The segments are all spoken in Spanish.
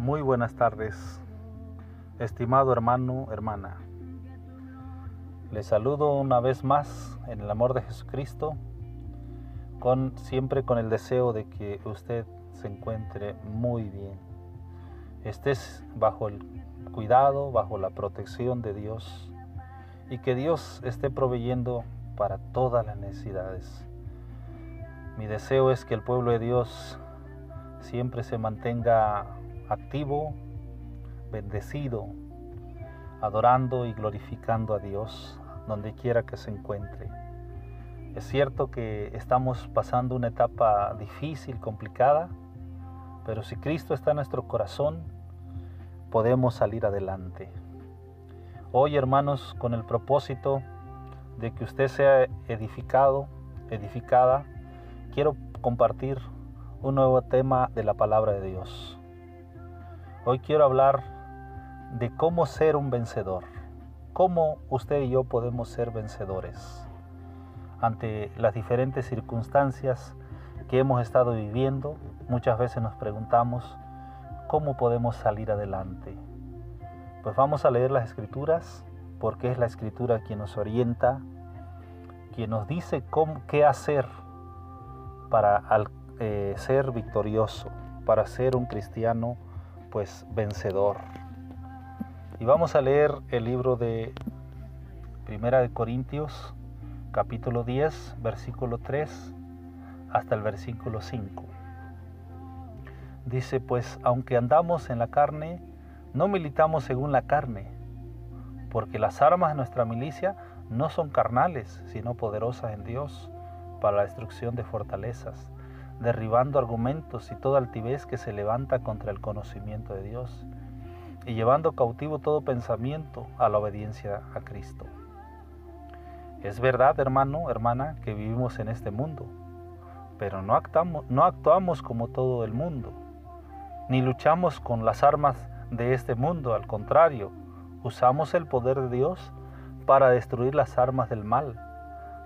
Muy buenas tardes, estimado hermano, hermana. Les saludo una vez más en el amor de Jesucristo, con, siempre con el deseo de que usted se encuentre muy bien. Estés bajo el cuidado, bajo la protección de Dios y que Dios esté proveyendo para todas las necesidades. Mi deseo es que el pueblo de Dios siempre se mantenga activo, bendecido, adorando y glorificando a Dios donde quiera que se encuentre. Es cierto que estamos pasando una etapa difícil, complicada, pero si Cristo está en nuestro corazón, podemos salir adelante. Hoy, hermanos, con el propósito de que usted sea edificado, edificada, quiero compartir un nuevo tema de la palabra de Dios. Hoy quiero hablar de cómo ser un vencedor, cómo usted y yo podemos ser vencedores ante las diferentes circunstancias que hemos estado viviendo. Muchas veces nos preguntamos cómo podemos salir adelante. Pues vamos a leer las escrituras porque es la escritura quien nos orienta, quien nos dice qué hacer para eh, ser victorioso, para ser un cristiano pues vencedor. Y vamos a leer el libro de Primera de Corintios, capítulo 10, versículo 3 hasta el versículo 5. Dice, pues aunque andamos en la carne, no militamos según la carne, porque las armas de nuestra milicia no son carnales, sino poderosas en Dios para la destrucción de fortalezas derribando argumentos y toda altivez que se levanta contra el conocimiento de Dios, y llevando cautivo todo pensamiento a la obediencia a Cristo. Es verdad, hermano, hermana, que vivimos en este mundo, pero no no actuamos como todo el mundo, ni luchamos con las armas de este mundo, al contrario, usamos el poder de Dios para destruir las armas del mal,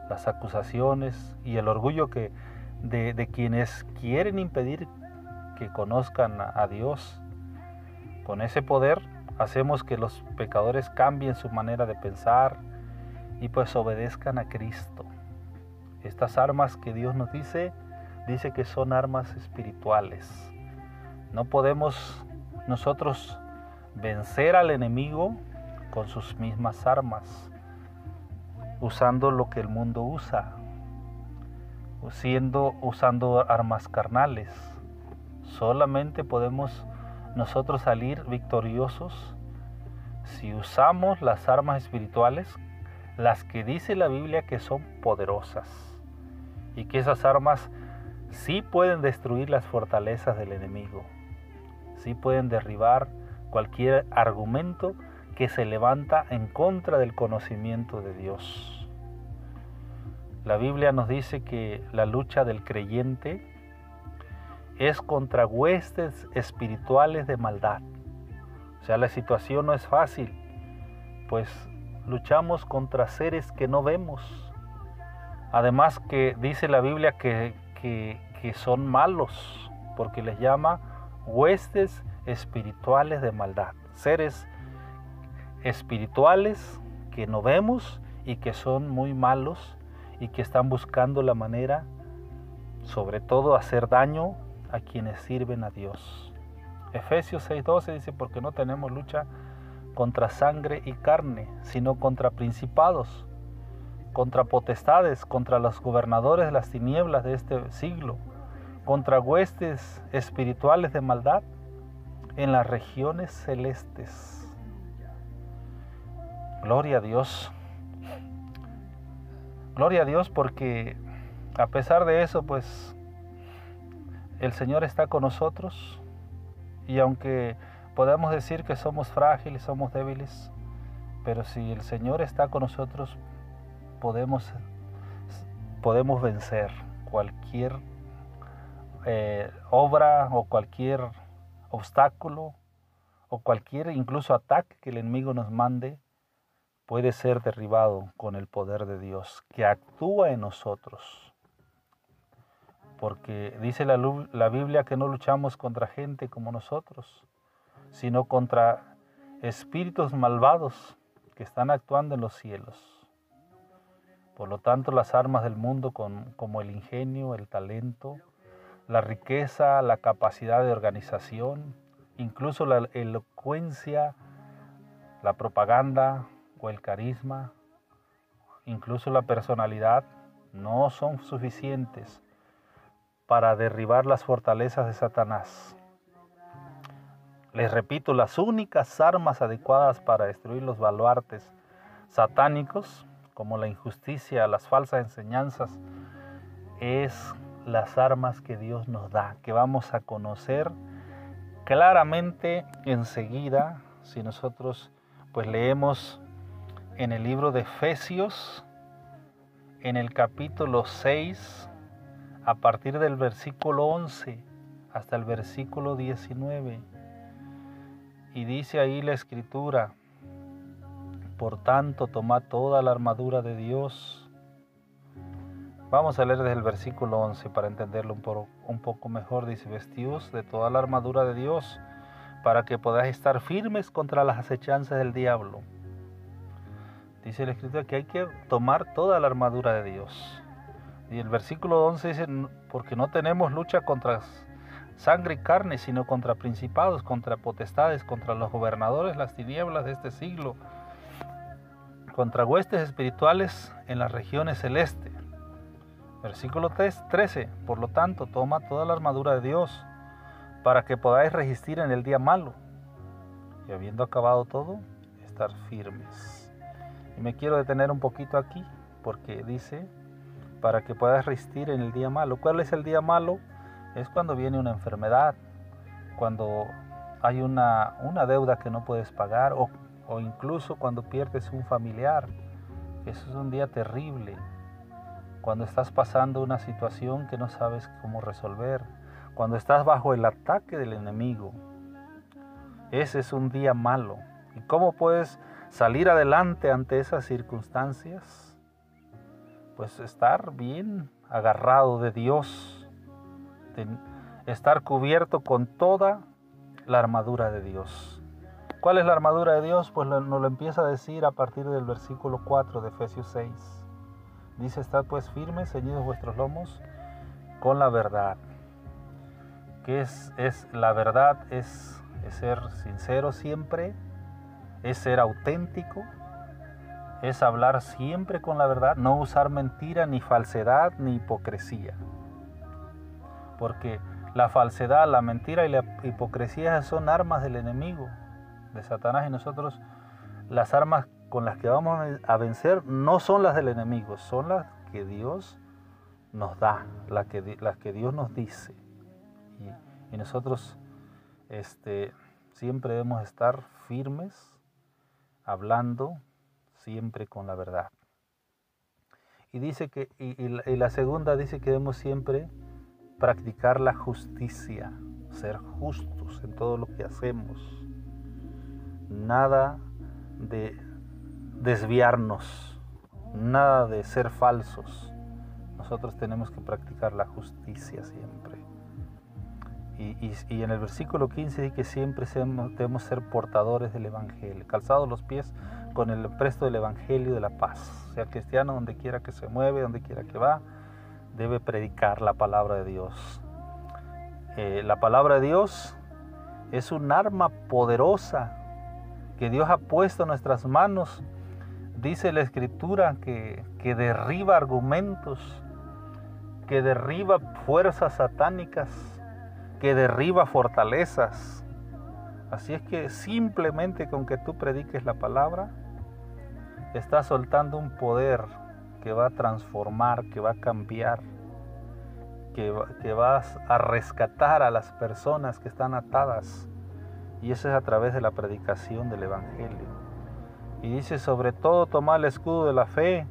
las acusaciones y el orgullo que de, quienes quieren impedir que conozcan a Dios. Con ese poder hacemos que los pecadores cambien su manera de pensar y pues obedezcan a Cristo. Estas armas que Dios nos dice, dice que son armas espirituales. No podemos nosotros vencer al enemigo con sus mismas armas, usando lo que el mundo usa, siendo usando armas carnales. Solamente podemos nosotros salir victoriosos si usamos las armas espirituales, las que dice la Biblia que son poderosas y que esas armas sí pueden destruir las fortalezas del enemigo, sí pueden derribar cualquier argumento que se levanta en contra del conocimiento de Dios. La Biblia nos dice que la lucha del creyente es contra huestes espirituales de maldad. O sea, la situación no es fácil, pues luchamos contra seres que no vemos. Además que dice la Biblia que, que, que son malos, porque les llama huestes espirituales de maldad. Seres espirituales que no vemos y que son muy malos y que están buscando la manera, sobre todo, hacer daño a quienes sirven a Dios. Efesios 6:12 dice, porque no tenemos lucha contra sangre y carne, sino contra principados, contra potestades, contra los gobernadores de las tinieblas de este siglo, contra huestes espirituales de maldad en las regiones celestes. Gloria a Dios. Gloria a Dios porque a pesar de eso, pues el Señor está con nosotros. Y aunque podamos decir que somos frágiles, somos débiles, pero si el Señor está con nosotros, podemos, podemos vencer cualquier eh, obra o cualquier obstáculo o cualquier incluso ataque que el enemigo nos mande puede ser derribado con el poder de Dios que actúa en nosotros. Porque dice la, Biblia que no luchamos contra gente como nosotros, sino contra espíritus malvados que están actuando en los cielos. Por lo tanto, las armas del mundo como el ingenio, el talento, la riqueza, la capacidad de organización, incluso la elocuencia, la propaganda o el carisma, incluso la personalidad, no son suficientes para derribar las fortalezas de Satanás. Les repito, las únicas armas adecuadas para destruir los baluartes satánicos, como la injusticia, las falsas enseñanzas, es las armas que Dios nos da, que vamos a conocer claramente enseguida si nosotros pues leemos en el libro de Efesios en el capítulo 6 a partir del versículo 11 hasta el versículo 19 y dice ahí la escritura por tanto toma toda la armadura de Dios Vamos a leer desde el versículo 11 para entenderlo un, poco mejor. Dice, vestidos de toda la armadura de Dios para que podáis estar firmes contra las acechanzas del diablo. Dice la escritura que hay que tomar toda la armadura de Dios. Y el versículo 11 dice, porque no tenemos lucha contra sangre y carne, sino contra principados, contra potestades, contra los gobernadores, las tinieblas de este siglo, contra huestes espirituales en las regiones celestes. Versículo 13. Por lo tanto, toma toda la armadura de Dios para que podáis resistir en el día malo. Y habiendo acabado todo, estar firmes. Y me quiero detener un poquito aquí porque dice, para que puedas resistir en el día malo. ¿Cuál es el día malo? Es cuando viene una enfermedad, cuando hay una, una deuda que no puedes pagar o, o incluso cuando pierdes un familiar. Eso es un día terrible cuando estás pasando una situación que no sabes cómo resolver, cuando estás bajo el ataque del enemigo. Ese es un día malo. ¿Y cómo puedes salir adelante ante esas circunstancias? Pues estar bien agarrado de Dios, estar cubierto con toda la armadura de Dios. ¿Cuál es la armadura de Dios? Pues nos lo empieza a decir a partir del versículo 4 de Efesios 6. Dice, estad pues firmes, ceñidos vuestros lomos con la verdad. ¿Qué es, es la verdad? Es, es ser sincero siempre, es ser auténtico, es hablar siempre con la verdad, no usar mentira, ni falsedad, ni hipocresía. Porque la falsedad, la mentira y la hipocresía son armas del enemigo, de Satanás, y nosotros las armas con las que vamos a vencer no son las del enemigo, son las que Dios nos da, las que, las que Dios nos dice. Y, nosotros este, siempre debemos estar firmes, hablando siempre con la verdad. Y dice que, y, la, segunda dice que debemos siempre practicar la justicia, ser justos en todo lo que hacemos. Nada de desviarnos, nada de ser falsos. Nosotros tenemos que practicar la justicia siempre. Y, en el versículo 15 dice que siempre debemos ser portadores del Evangelio, calzados los pies con el presto del Evangelio de la paz. Sea cristiano donde quiera que se mueve, donde quiera que va, debe predicar la palabra de Dios. Eh, la palabra de Dios es un arma poderosa que Dios ha puesto en nuestras manos dice la escritura que, derriba argumentos, que derriba fuerzas satánicas, que derriba fortalezas. Así es que simplemente con que tú prediques la palabra, estás soltando un poder que va a transformar, que va a cambiar, que, que vas a rescatar a las personas que están atadas. Y eso es a través de la predicación del Evangelio. Y dice, sobre todo tomad el escudo de la fe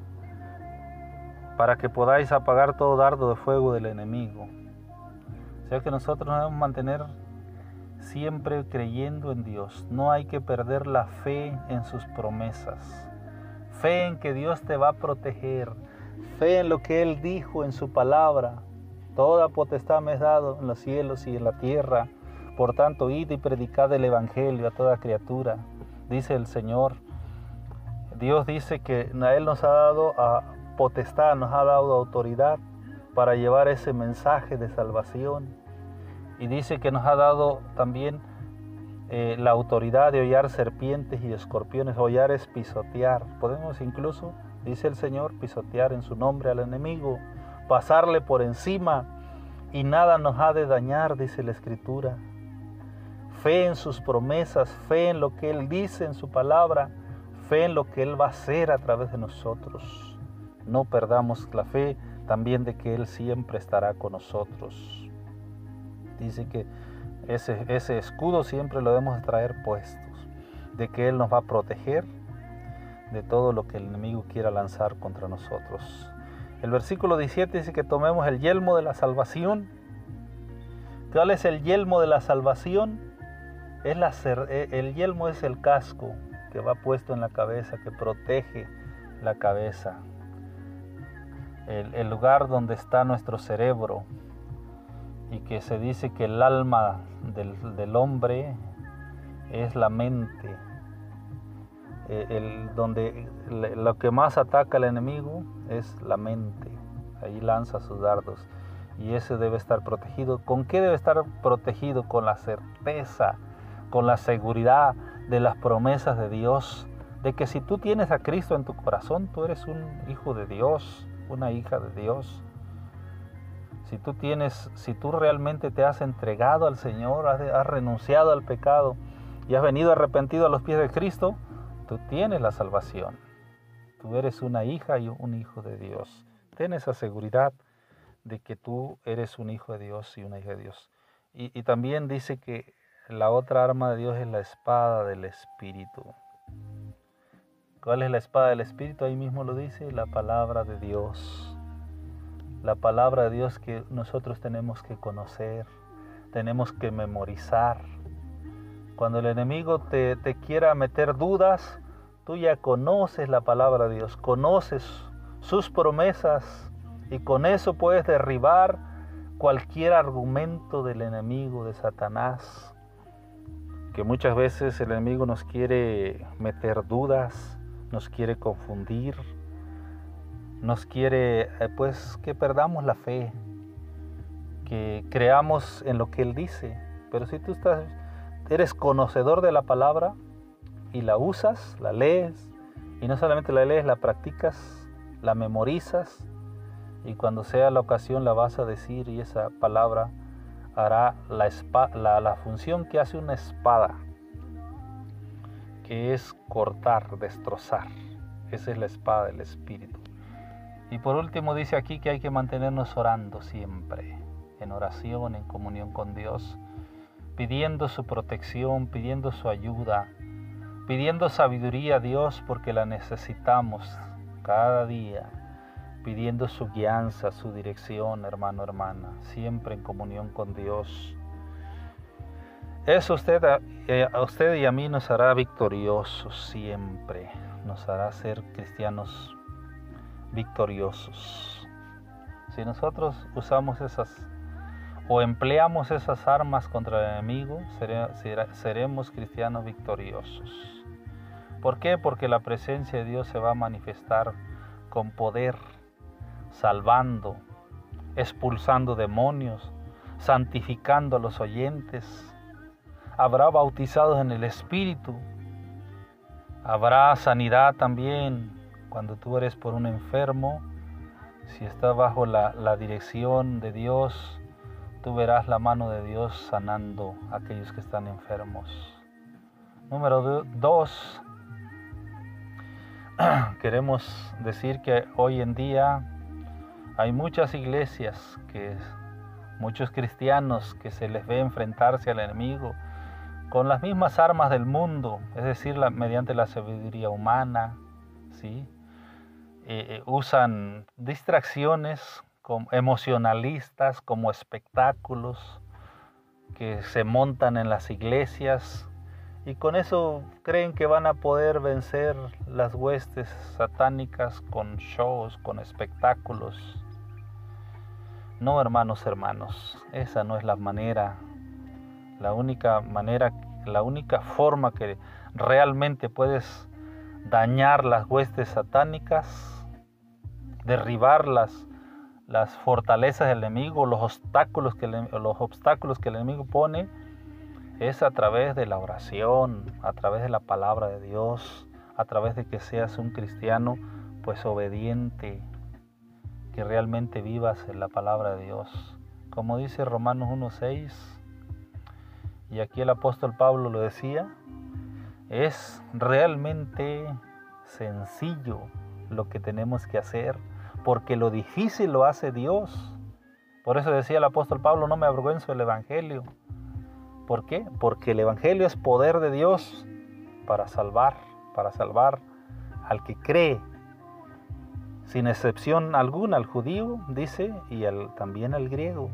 para que podáis apagar todo dardo de fuego del enemigo. O sea que nosotros nos debemos mantener siempre creyendo en Dios. No hay que perder la fe en sus promesas. Fe en que Dios te va a proteger. Fe en lo que Él dijo en su palabra. Toda potestad me es dado en los cielos y en la tierra. Por tanto, id y predicad el Evangelio a toda criatura, dice el Señor. Dios dice que a Él nos ha dado a potestad, nos ha dado autoridad para llevar ese mensaje de salvación. Y dice que nos ha dado también eh, la autoridad de hollar serpientes y escorpiones. Hollar es pisotear. Podemos incluso, dice el Señor, pisotear en su nombre al enemigo, pasarle por encima y nada nos ha de dañar, dice la Escritura fe en sus promesas, fe en lo que Él dice en su palabra, fe en lo que Él va a hacer a través de nosotros. No perdamos la fe también de que Él siempre estará con nosotros. Dice que ese, escudo siempre lo debemos traer puestos, de que Él nos va a proteger de todo lo que el enemigo quiera lanzar contra nosotros. El versículo 17 dice que tomemos el yelmo de la salvación. ¿Cuál es el yelmo de la salvación? Es e, el yelmo es el casco que va puesto en la cabeza, que protege la cabeza. El, lugar donde está nuestro cerebro y que se dice que el alma del, hombre es la mente. E, donde lo que más ataca al enemigo es la mente. Ahí lanza sus dardos. Y ese debe estar protegido. ¿Con qué debe estar protegido? Con la certeza con la seguridad de las promesas de Dios, de que si tú tienes a Cristo en tu corazón, tú eres un hijo de Dios, una hija de Dios. Si tú tienes, si tú realmente te has entregado al Señor, has, renunciado al pecado y has venido arrepentido a los pies de Cristo, tú tienes la salvación. Tú eres una hija y un hijo de Dios. Ten esa seguridad de que tú eres un hijo de Dios y una hija de Dios. Y también dice que la otra arma de Dios es la espada del Espíritu. ¿Cuál es la espada del Espíritu? Ahí mismo lo dice, la palabra de Dios. La palabra de Dios que nosotros tenemos que conocer, tenemos que memorizar. Cuando el enemigo te, quiera meter dudas, tú ya conoces la palabra de Dios, conoces sus promesas y con eso puedes derribar cualquier argumento del enemigo, de Satanás que muchas veces el enemigo nos quiere meter dudas, nos quiere confundir, nos quiere eh, pues que perdamos la fe, que creamos en lo que él dice. Pero si tú estás eres conocedor de la palabra y la usas, la lees y no solamente la lees, la practicas, la memorizas y cuando sea la ocasión la vas a decir y esa palabra hará la, la, función que hace una espada, que es cortar, destrozar. Esa es la espada del Espíritu. Y por último dice aquí que hay que mantenernos orando siempre, en oración, en comunión con Dios, pidiendo su protección, pidiendo su ayuda, pidiendo sabiduría a Dios porque la necesitamos cada día pidiendo su guianza, su dirección, hermano, hermana, siempre en comunión con Dios. Eso usted, eh, a usted y a mí nos hará victoriosos siempre, nos hará ser cristianos victoriosos. Si nosotros usamos esas o empleamos esas armas contra el enemigo, seremos cristianos victoriosos. ¿Por qué? Porque la presencia de Dios se va a manifestar con poder salvando, expulsando demonios, santificando a los oyentes. Habrá bautizados en el Espíritu. Habrá sanidad también cuando tú eres por un enfermo. Si estás bajo la, la dirección de Dios, tú verás la mano de Dios sanando a aquellos que están enfermos. Número dos, queremos decir que hoy en día hay muchas iglesias que muchos cristianos que se les ve enfrentarse al enemigo con las mismas armas del mundo, es decir, mediante la sabiduría humana, ¿sí? Eh, eh, usan distracciones emocionalistas como espectáculos que se montan en las iglesias y con eso creen que van a poder vencer las huestes satánicas con shows, con espectáculos. No, hermanos, hermanos, esa no es la manera. La única manera, la única forma que realmente puedes dañar las huestes satánicas, derribar las, fortalezas del enemigo, los obstáculos, que los obstáculos que el enemigo pone, es a través de la oración, a través de la palabra de Dios, a través de que seas un cristiano pues obediente, que realmente vivas en la palabra de Dios. Como dice Romanos 1.6, y aquí el apóstol Pablo lo decía, es realmente sencillo lo que tenemos que hacer, porque lo difícil lo hace Dios. Por eso decía el apóstol Pablo, no me avergüenzo del Evangelio. ¿Por qué? Porque el Evangelio es poder de Dios para salvar, para salvar al que cree, sin excepción alguna al judío, dice, y también al griego.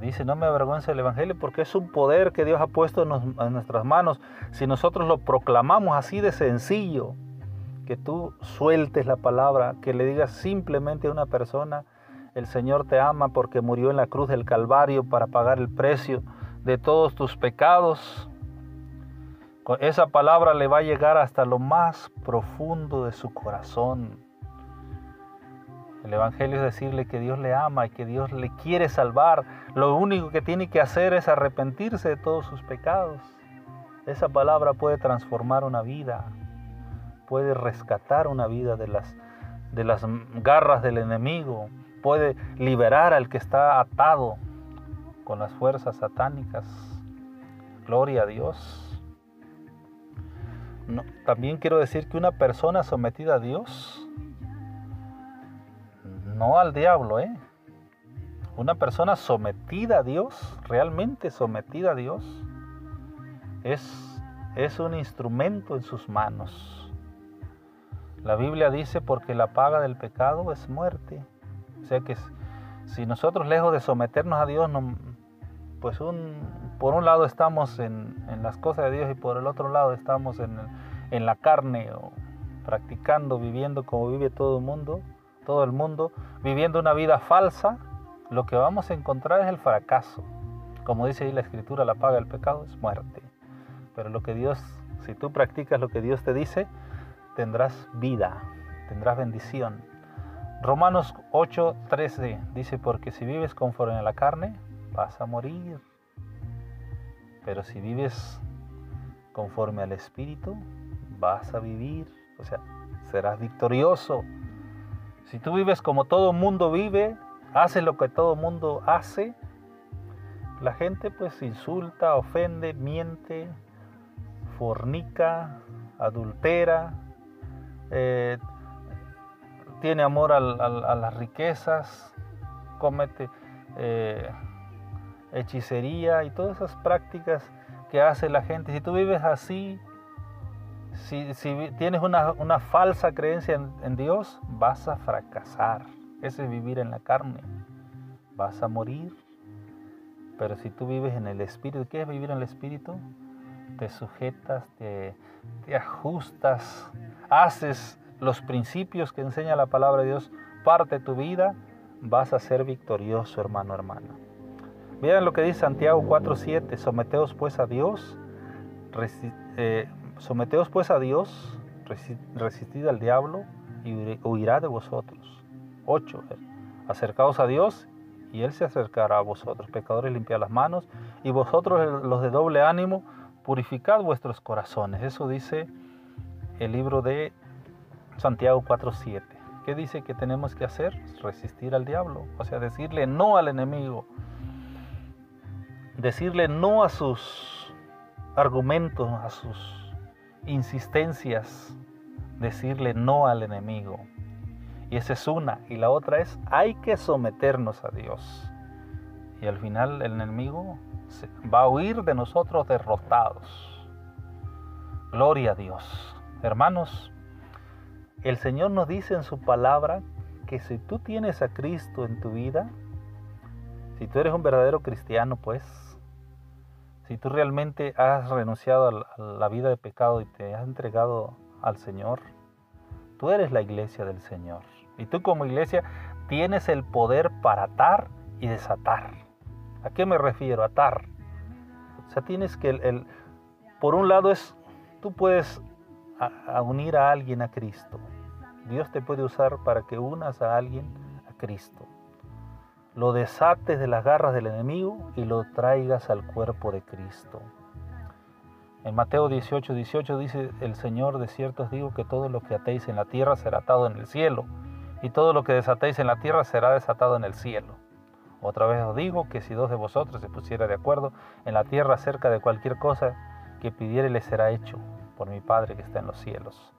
Dice, no me avergüenza el Evangelio porque es un poder que Dios ha puesto en, nuestras manos. Si nosotros lo proclamamos así de sencillo, que tú sueltes la palabra, que le digas simplemente a una persona, el Señor te ama porque murió en la cruz del Calvario para pagar el precio de todos tus pecados. Esa palabra le va a llegar hasta lo más profundo de su corazón. El Evangelio es decirle que Dios le ama y que Dios le quiere salvar. Lo único que tiene que hacer es arrepentirse de todos sus pecados. Esa palabra puede transformar una vida, puede rescatar una vida de las, de las garras del enemigo, puede liberar al que está atado con las fuerzas satánicas. Gloria a Dios. también quiero decir que una persona sometida a Dios no al diablo, ¿eh? Una persona sometida a Dios, realmente sometida a Dios, es, es un instrumento en sus manos. La Biblia dice porque la paga del pecado es muerte. O sea que si nosotros lejos de someternos a Dios, pues un, por un lado estamos en, las cosas de Dios y por el otro lado estamos en, en la carne o practicando, viviendo como vive todo el mundo, todo el mundo, viviendo una vida falsa, lo que vamos a encontrar es el fracaso. Como dice ahí la escritura, la paga del pecado es muerte. Pero lo que Dios, si tú practicas lo que Dios te dice, tendrás vida, tendrás bendición. Romanos 8:13 dice, porque si vives conforme a la carne, vas a morir. Pero si vives conforme al Espíritu, vas a vivir. O sea, serás victorioso. Si tú vives como todo mundo vive, haces lo que todo mundo hace, la gente pues insulta, ofende, miente, fornica, adultera, eh, tiene amor a, las riquezas, comete eh, hechicería y todas esas prácticas que hace la gente. Si tú vives así, si, tienes una, falsa creencia en, Dios, vas a fracasar. Ese es vivir en la carne. Vas a morir. Pero si tú vives en el Espíritu, ¿qué es vivir en el Espíritu? Te sujetas, te, te ajustas, haces los principios que enseña la palabra de Dios, parte de tu vida, vas a ser victorioso, hermano, hermana. Miren lo que dice Santiago 4:7, someteos pues a Dios, eh, Someteos pues a Dios, resistid al diablo y huirá de vosotros. 8. Acercaos a Dios y Él se acercará a vosotros. Pecadores, limpiad las manos y vosotros los de doble ánimo, purificad vuestros corazones. Eso dice el libro de Santiago 4.7. ¿Qué dice que tenemos que hacer? Resistir al diablo, o sea, decirle no al enemigo, decirle no a sus argumentos, a sus insistencias, decirle no al enemigo. Y esa es una. Y la otra es, hay que someternos a Dios. Y al final el enemigo va a huir de nosotros derrotados. Gloria a Dios. Hermanos, el Señor nos dice en su palabra que si tú tienes a Cristo en tu vida, si tú eres un verdadero cristiano, pues si tú realmente has renunciado a la vida de pecado y te has entregado al Señor, tú eres la iglesia del Señor. Y tú como iglesia tienes el poder para atar y desatar. ¿A qué me refiero? Atar. O sea, tienes que, el, por un lado es, tú puedes unir a alguien a Cristo. Dios te puede usar para que unas a alguien a Cristo. Lo desates de las garras del enemigo y lo traigas al cuerpo de Cristo. En Mateo 18, 18 dice el Señor, de cierto os digo que todo lo que atéis en la tierra será atado en el cielo, y todo lo que desatéis en la tierra será desatado en el cielo. Otra vez os digo que si dos de vosotros se pusiera de acuerdo en la tierra acerca de cualquier cosa que pidiere le será hecho por mi Padre que está en los cielos.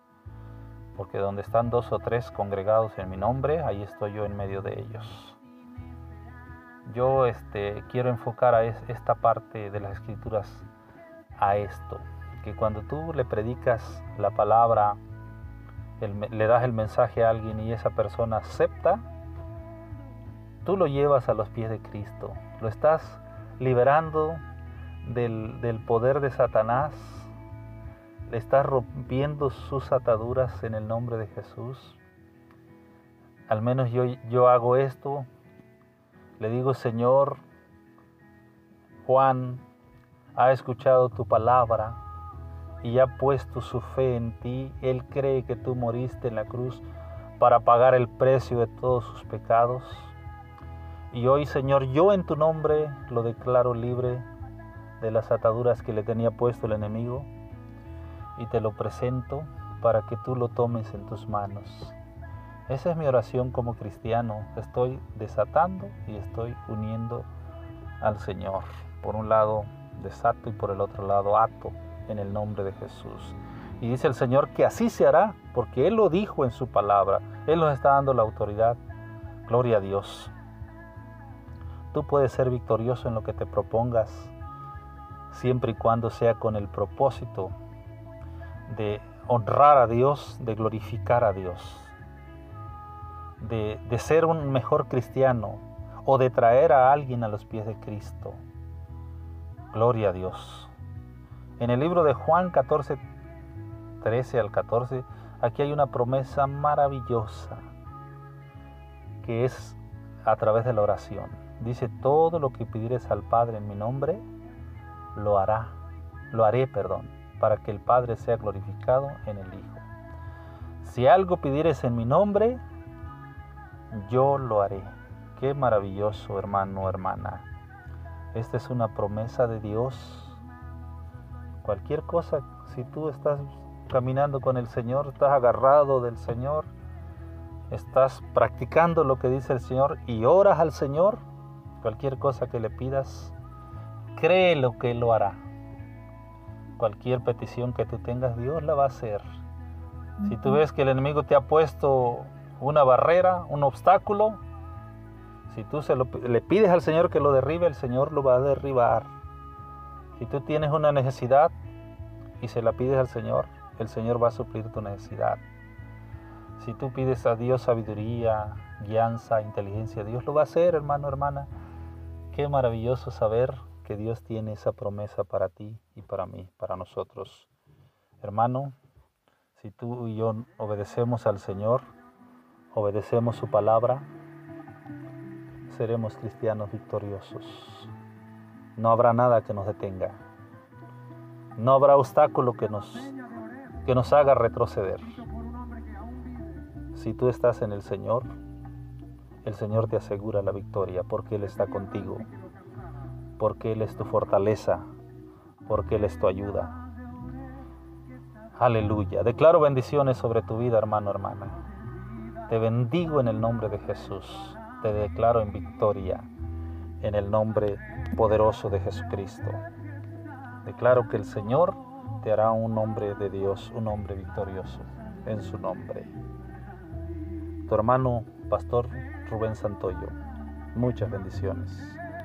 Porque donde están dos o tres congregados en mi nombre, ahí estoy yo en medio de ellos. Yo este, quiero enfocar a esta parte de las escrituras a esto, que cuando tú le predicas la palabra, le das el mensaje a alguien y esa persona acepta, tú lo llevas a los pies de Cristo, lo estás liberando del, poder de Satanás, le estás rompiendo sus ataduras en el nombre de Jesús. Al menos yo, yo hago esto, le digo, Señor, Juan ha escuchado tu palabra y ha puesto su fe en ti. Él cree que tú moriste en la cruz para pagar el precio de todos sus pecados. Y hoy, Señor, yo en tu nombre lo declaro libre de las ataduras que le tenía puesto el enemigo y te lo presento para que tú lo tomes en tus manos. Esa es mi oración como cristiano. Estoy desatando y estoy uniendo al Señor. Por un lado desato y por el otro lado ato en el nombre de Jesús. Y dice el Señor que así se hará porque Él lo dijo en su palabra. Él nos está dando la autoridad. Gloria a Dios. Tú puedes ser victorioso en lo que te propongas, siempre y cuando sea con el propósito de honrar a Dios, de glorificar a Dios, de, de ser un mejor cristiano o de traer a alguien a los pies de Cristo. Gloria a Dios. En el libro de Juan 14, 13 al 14, aquí hay una promesa maravillosa que es a través de la oración. Dice, todo lo que pidieres al Padre en mi nombre, lo hará, lo haré, perdón, para que el Padre sea glorificado en el Hijo. Si algo pidieres en mi nombre, yo lo haré. Qué maravilloso, hermano, hermana. Esta es una promesa de Dios. Cualquier cosa, si tú estás caminando con el Señor, estás agarrado del Señor, estás practicando lo que dice el Señor y oras al Señor, Cualquier cosa que le pidas, cree lo que lo hará. Cualquier petición que tú tengas, Dios la va a hacer. Si tú ves que el enemigo te ha puesto una barrera, un obstáculo, si tú se le pides al Señor que lo derribe, el Señor lo va a derribar. Si tú tienes una necesidad y se la pides al Señor, el Señor va a suplir tu necesidad. Si tú pides a Dios sabiduría, guianza, inteligencia, Dios lo va a hacer, hermano, hermana. Qué maravilloso saber que Dios tiene esa promesa para ti y para mí, para nosotros. Hermano, si tú y yo obedecemos al Señor, obedecemos su palabra, seremos cristianos victoriosos. No habrá nada que nos detenga. No habrá obstáculo que nos, que nos haga retroceder. Si tú estás en el Señor, el Señor te asegura la victoria porque Él está contigo, porque Él es tu fortaleza, porque Él es tu ayuda. Aleluya. Declaro bendiciones sobre tu vida, hermano, hermana. Te bendigo en el nombre de Jesús. Te declaro en victoria en el nombre poderoso de Jesucristo. Declaro que el Señor te hará un hombre de Dios, un hombre victorioso en su nombre. Tu hermano, pastor Rubén Santoyo. Muchas bendiciones.